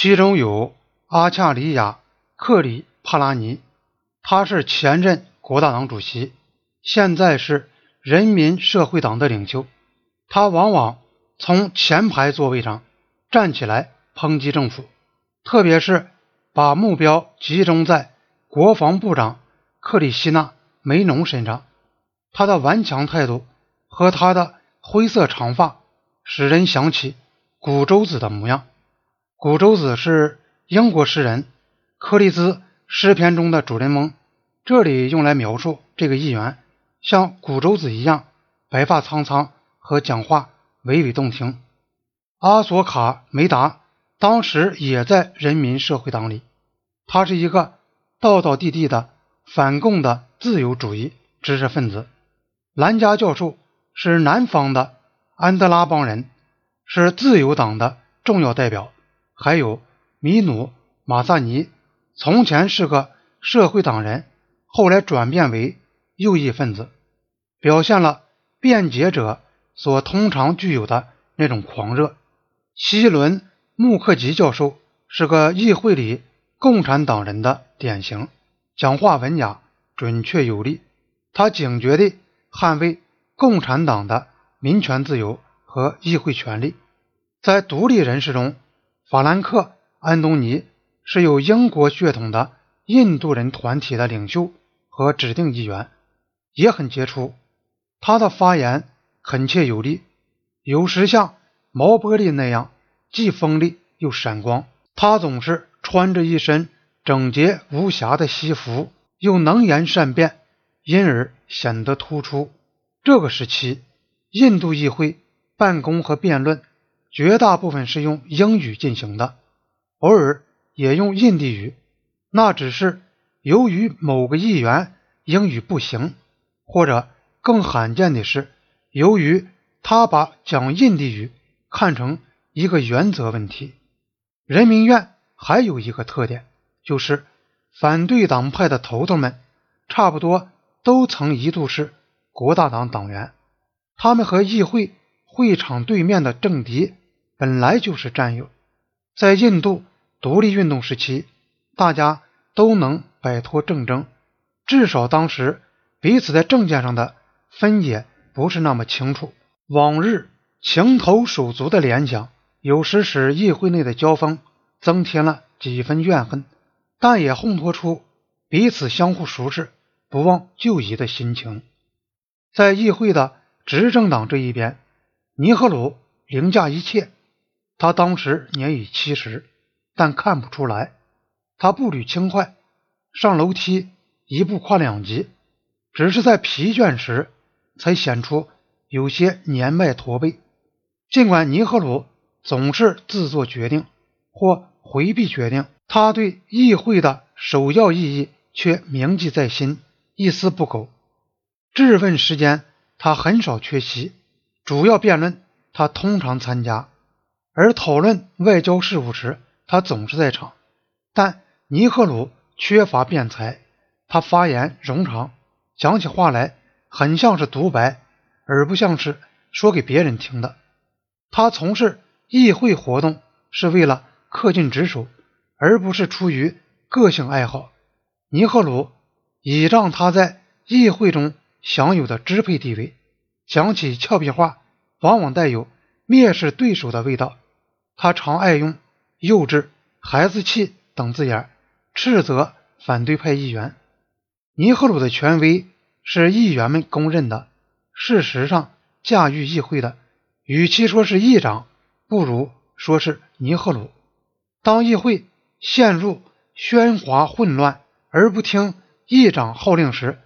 其中有阿恰里亚·克里帕拉尼，他是前任国大党主席，现在是人民社会党的领袖。他往往从前排座位上站起来抨击政府，特别是把目标集中在国防部长克里希纳梅农身上。他的顽强态度和他的灰色长发，使人想起古周子的模样。古周子是英国诗人柯利兹诗篇中的主人翁，这里用来描述这个议员像古周子一样白发苍苍和讲话娓娓动听。阿索卡梅达当时也在人民社会党里，他是一个道道地地的反共的自由主义知识分子。兰加教授是南方的安德拉邦人，是自由党的重要代表。还有米努马萨尼，从前是个社会党人，后来转变为右翼分子，表现了辩解者所通常具有的那种狂热。希伦穆克吉教授是个议会里共产党人的典型，讲话文雅、准确有力。他警觉地捍卫共产党的民权自由和议会权利，在独立人士中。法兰克·安东尼是有英国血统的印度人团体的领袖和指定议员，也很杰出。他的发言恳切有力，有时像毛玻璃那样既锋利又闪光。他总是穿着一身整洁无瑕的西服，又能言善辩，因而显得突出。这个时期，印度议会办公和辩论。绝大部分是用英语进行的，偶尔也用印地语，那只是由于某个议员英语不行，或者更罕见的是，由于他把讲印地语看成一个原则问题。人民院还有一个特点，就是反对党派的头头们差不多都曾一度是国大党党员，他们和议会会场对面的政敌。本来就是战友，在印度独立运动时期，大家都能摆脱政争，至少当时彼此在政见上的分野不是那么清楚。往日情投手足的联想，有时使议会内的交锋增添了几分怨恨，但也烘托出彼此相互熟识、不忘旧谊的心情。在议会的执政党这一边，尼赫鲁凌驾一切。他当时年已七十，但看不出来。他步履轻快，上楼梯一步跨两级，只是在疲倦时才显出有些年迈驼背。尽管尼赫鲁总是自作决定或回避决定，他对议会的首要意义却铭记在心，一丝不苟。质问时间，他很少缺席；主要辩论，他通常参加。而讨论外交事务时，他总是在场。但尼赫鲁缺乏辩才，他发言冗长，讲起话来很像是独白，而不像是说给别人听的。他从事议会活动是为了恪尽职守，而不是出于个性爱好。尼赫鲁倚仗他在议会中享有的支配地位，讲起俏皮话，往往带有蔑视对手的味道。他常爱用“幼稚”“孩子气”等字眼斥责反对派议员。尼赫鲁的权威是议员们公认的。事实上，驾驭议会的，与其说是议长，不如说是尼赫鲁。当议会陷入喧哗混乱而不听议长号令时，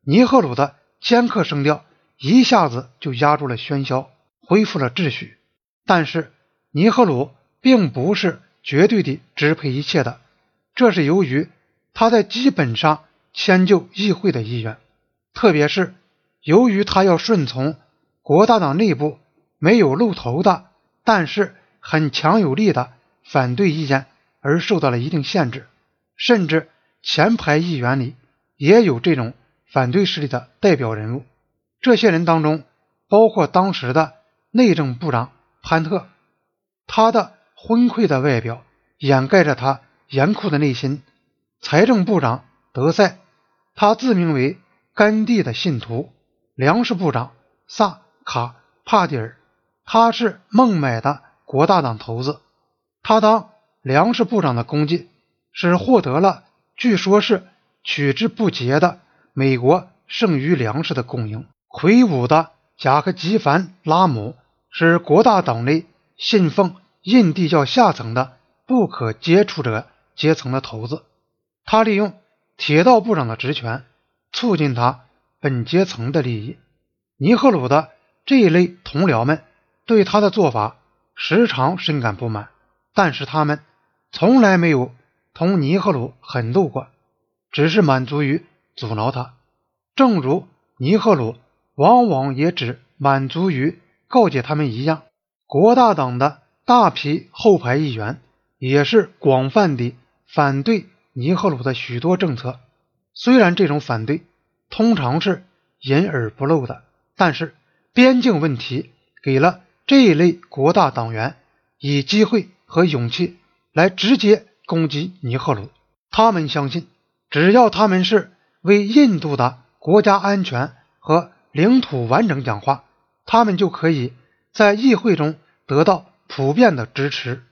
尼赫鲁的尖刻声调一下子就压住了喧嚣，恢复了秩序。但是，尼赫鲁并不是绝对的支配一切的，这是由于他在基本上迁就议会的意愿，特别是由于他要顺从国大党内部没有露头的，但是很强有力的反对意见而受到了一定限制，甚至前排议员里也有这种反对势力的代表人物，这些人当中包括当时的内政部长潘特。他的昏聩的外表掩盖着他严酷的内心。财政部长德塞，他自名为甘地的信徒；粮食部长萨卡帕蒂尔，他是孟买的国大党头子。他当粮食部长的功绩是获得了，据说是取之不竭的美国剩余粮食的供应。魁梧的贾克吉凡拉姆是国大党内信奉印地教下层的不可接触者阶层的头子。他利用铁道部长的职权，促进他本阶层的利益。尼赫鲁的这一类同僚们对他的做法时常深感不满，但是他们从来没有同尼赫鲁狠斗过，只是满足于阻挠他。正如尼赫鲁往往也只满足于告诫他们一样，国大党的大批后排议员也是广泛地反对。尼赫鲁的许多政策，虽然这种反对通常是隐而不露的，但是边境问题给了这一类国大党员以机会和勇气来直接攻击尼赫鲁。他们相信，只要他们是为印度的国家安全和领土完整讲话，他们就可以在议会中得到普遍的支持。